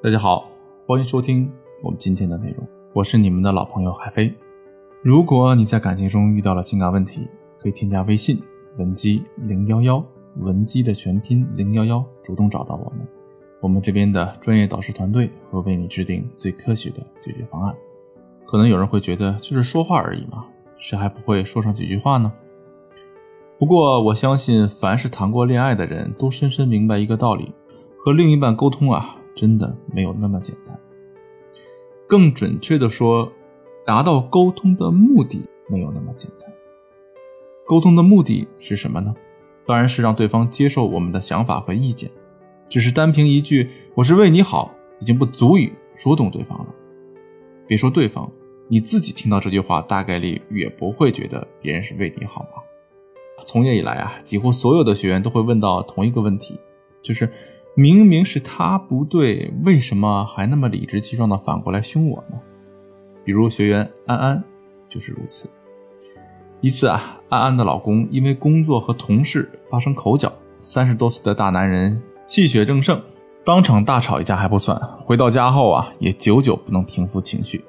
大家好，欢迎收听我们今天的内容，我是你们的老朋友海飞。如果你在感情中遇到了情感问题，可以添加微信文姬零幺幺，文姬的全拼零幺幺，主动找到我们，我们这边的专业导师团队会为你制定最科学的解决方案。可能有人会觉得就是说话而已嘛，谁还不会说上几句话呢？不过我相信，凡是谈过恋爱的人都深深明白一个道理：和另一半沟通啊。真的没有那么简单。更准确的说，达到沟通的目的没有那么简单。沟通的目的是什么呢？当然是让对方接受我们的想法和意见。只是单凭一句“我是为你好”，已经不足以说动对方了。别说对方，你自己听到这句话，大概率也不会觉得别人是为你好吧？从业以来啊，几乎所有的学员都会问到同一个问题，就是。明明是他不对，为什么还那么理直气壮的反过来凶我呢？比如学员安安就是如此。一次啊，安安的老公因为工作和同事发生口角，三十多岁的大男人气血正盛，当场大吵一架还不算，回到家后啊也久久不能平复情绪。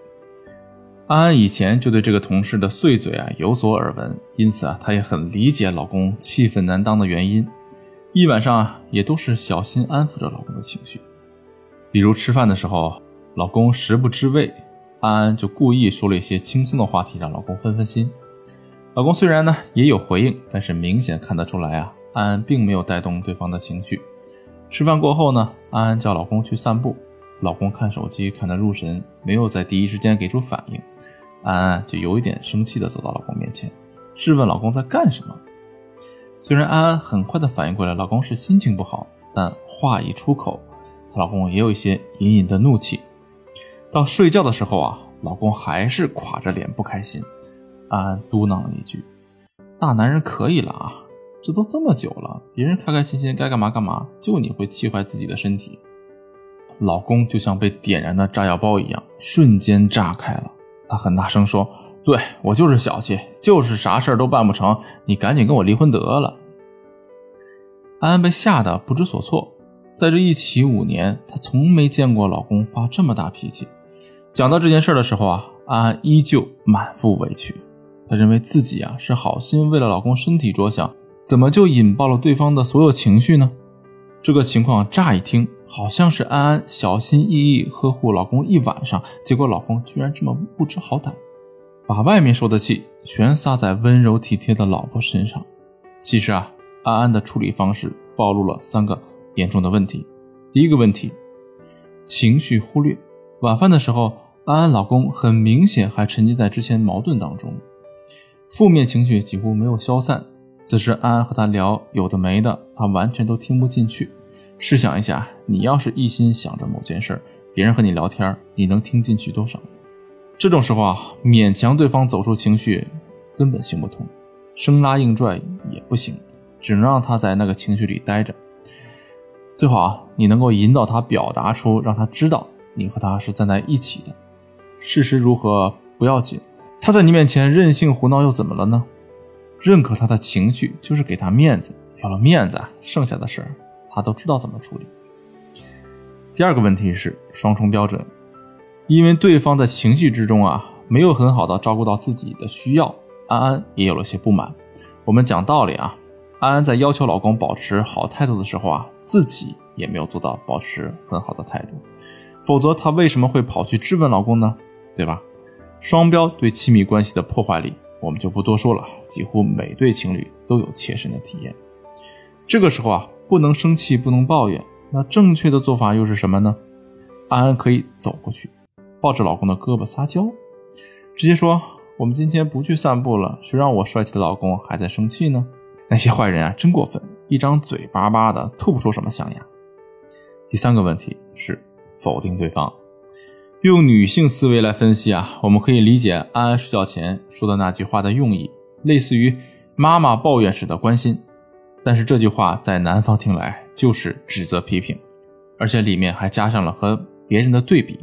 安安以前就对这个同事的碎嘴啊有所耳闻，因此啊她也很理解老公气愤难当的原因。一晚上啊，也都是小心安抚着老公的情绪。比如吃饭的时候，老公食不知味，安安就故意说了一些轻松的话题，让老公分分心。老公虽然呢也有回应，但是明显看得出来啊，安安并没有带动对方的情绪。吃饭过后呢，安安叫老公去散步，老公看手机看得入神，没有在第一时间给出反应，安安就有一点生气的走到老公面前，质问老公在干什么。虽然安安很快的反应过来，老公是心情不好，但话一出口，她老公也有一些隐隐的怒气。到睡觉的时候啊，老公还是垮着脸不开心。安安嘟囔了一句：“大男人可以了啊，这都这么久了，别人开开心心该干嘛干嘛，就你会气坏自己的身体。”老公就像被点燃的炸药包一样，瞬间炸开了。他很大声说。对我就是小气，就是啥事儿都办不成，你赶紧跟我离婚得了。安安被吓得不知所措，在这一起五年，她从没见过老公发这么大脾气。讲到这件事的时候啊，安安依旧满腹委屈，她认为自己啊是好心为了老公身体着想，怎么就引爆了对方的所有情绪呢？这个情况乍一听好像是安安小心翼翼呵护老公一晚上，结果老公居然这么不知好歹。把外面受的气全撒在温柔体贴的老婆身上。其实啊，安安的处理方式暴露了三个严重的问题。第一个问题，情绪忽略。晚饭的时候，安安老公很明显还沉浸在之前矛盾当中，负面情绪几乎没有消散。此时安安和他聊有的没的，他完全都听不进去。试想一下，你要是一心想着某件事，别人和你聊天，你能听进去多少？这种时候啊，勉强对方走出情绪根本行不通，生拉硬拽也不行，只能让他在那个情绪里待着。最好啊，你能够引导他表达出，让他知道你和他是站在一起的。事实如何不要紧，他在你面前任性胡闹又怎么了呢？认可他的情绪就是给他面子，有了面子，剩下的事他都知道怎么处理。第二个问题是双重标准。因为对方在情绪之中啊，没有很好的照顾到自己的需要，安安也有了些不满。我们讲道理啊，安安在要求老公保持好态度的时候啊，自己也没有做到保持很好的态度，否则她为什么会跑去质问老公呢？对吧？双标对亲密关系的破坏力，我们就不多说了，几乎每对情侣都有切身的体验。这个时候啊，不能生气，不能抱怨，那正确的做法又是什么呢？安安可以走过去。抱着老公的胳膊撒娇，直接说：“我们今天不去散步了，谁让我帅气的老公还在生气呢？”那些坏人啊，真过分，一张嘴巴巴的，吐不出什么象牙。第三个问题是否定对方。用女性思维来分析啊，我们可以理解安安睡觉前说的那句话的用意，类似于妈妈抱怨时的关心。但是这句话在男方听来就是指责批评，而且里面还加上了和别人的对比。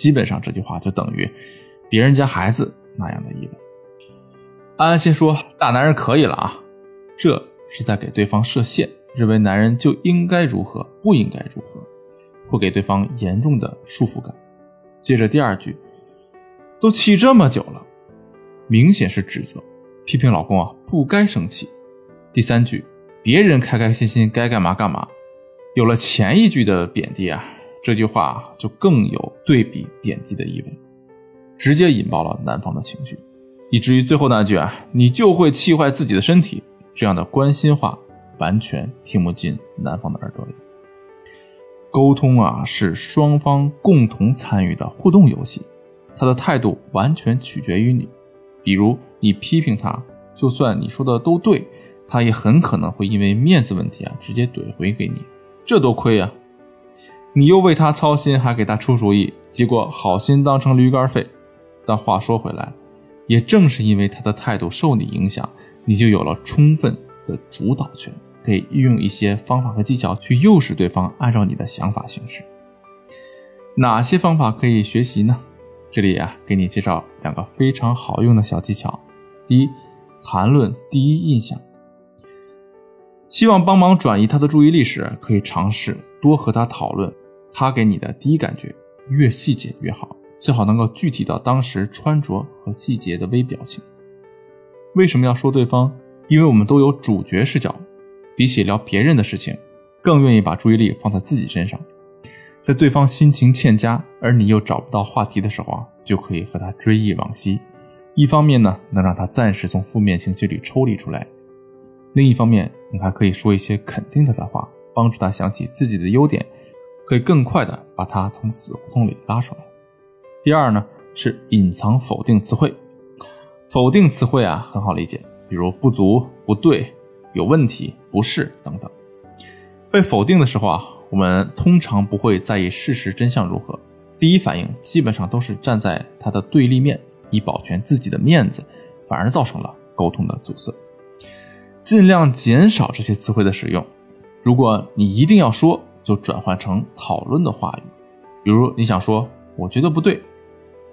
基本上这句话就等于别人家孩子那样的意味。安安心说：“大男人可以了啊！”这是在给对方设限，认为男人就应该如何，不应该如何，会给对方严重的束缚感。接着第二句，都气这么久了，明显是指责，批评老公啊不该生气。第三句，别人开开心心该干嘛干嘛。有了前一句的贬低啊，这句话就更有对比贬低的意味，直接引爆了男方的情绪，以至于最后那句啊，你就会气坏自己的身体。这样的关心话完全听不进男方的耳朵里。沟通啊，是双方共同参与的互动游戏，他的态度完全取决于你。比如你批评他，就算你说的都对，他也很可能会因为面子问题啊，直接怼回给你。这多亏啊！你又为他操心，还给他出主意，结果好心当成驴肝肺。但话说回来，也正是因为他的态度受你影响，你就有了充分的主导权，可以运用一些方法和技巧去诱使对方按照你的想法行事。哪些方法可以学习呢？这里啊，给你介绍两个非常好用的小技巧。第一，谈论第一印象。希望帮忙转移他的注意力时，可以尝试多和他讨论他给你的第一感觉，越细节越好，最好能够具体到当时穿着和细节的微表情。为什么要说对方？因为我们都有主角视角，比起聊别人的事情，更愿意把注意力放在自己身上。在对方心情欠佳，而你又找不到话题的时候啊，就可以和他追忆往昔。一方面呢，能让他暂时从负面情绪里抽离出来。另一方面，你还可以说一些肯定他的话，帮助他想起自己的优点，可以更快的把他从死胡同里拉出来。第二呢，是隐藏否定词汇。否定词汇啊，很好理解，比如不足、不对、有问题、不是等等。被否定的时候啊，我们通常不会在意事实真相如何，第一反应基本上都是站在他的对立面，以保全自己的面子，反而造成了沟通的阻塞。尽量减少这些词汇的使用。如果你一定要说，就转换成讨论的话语。比如你想说“我觉得不对”，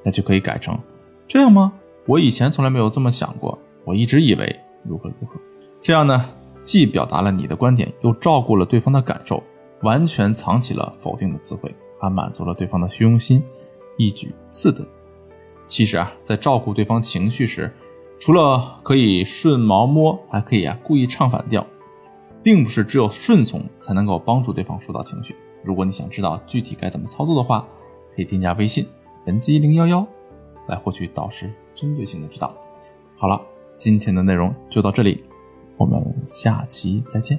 那就可以改成“这样吗？我以前从来没有这么想过，我一直以为如何如何”。这样呢，既表达了你的观点，又照顾了对方的感受，完全藏起了否定的词汇，还满足了对方的虚荣心，一举四得。其实啊，在照顾对方情绪时，除了可以顺毛摸，还可以啊故意唱反调，并不是只有顺从才能够帮助对方疏导情绪。如果你想知道具体该怎么操作的话，可以添加微信文姬零幺幺来获取导师针对性的指导。好了，今天的内容就到这里，我们下期再见。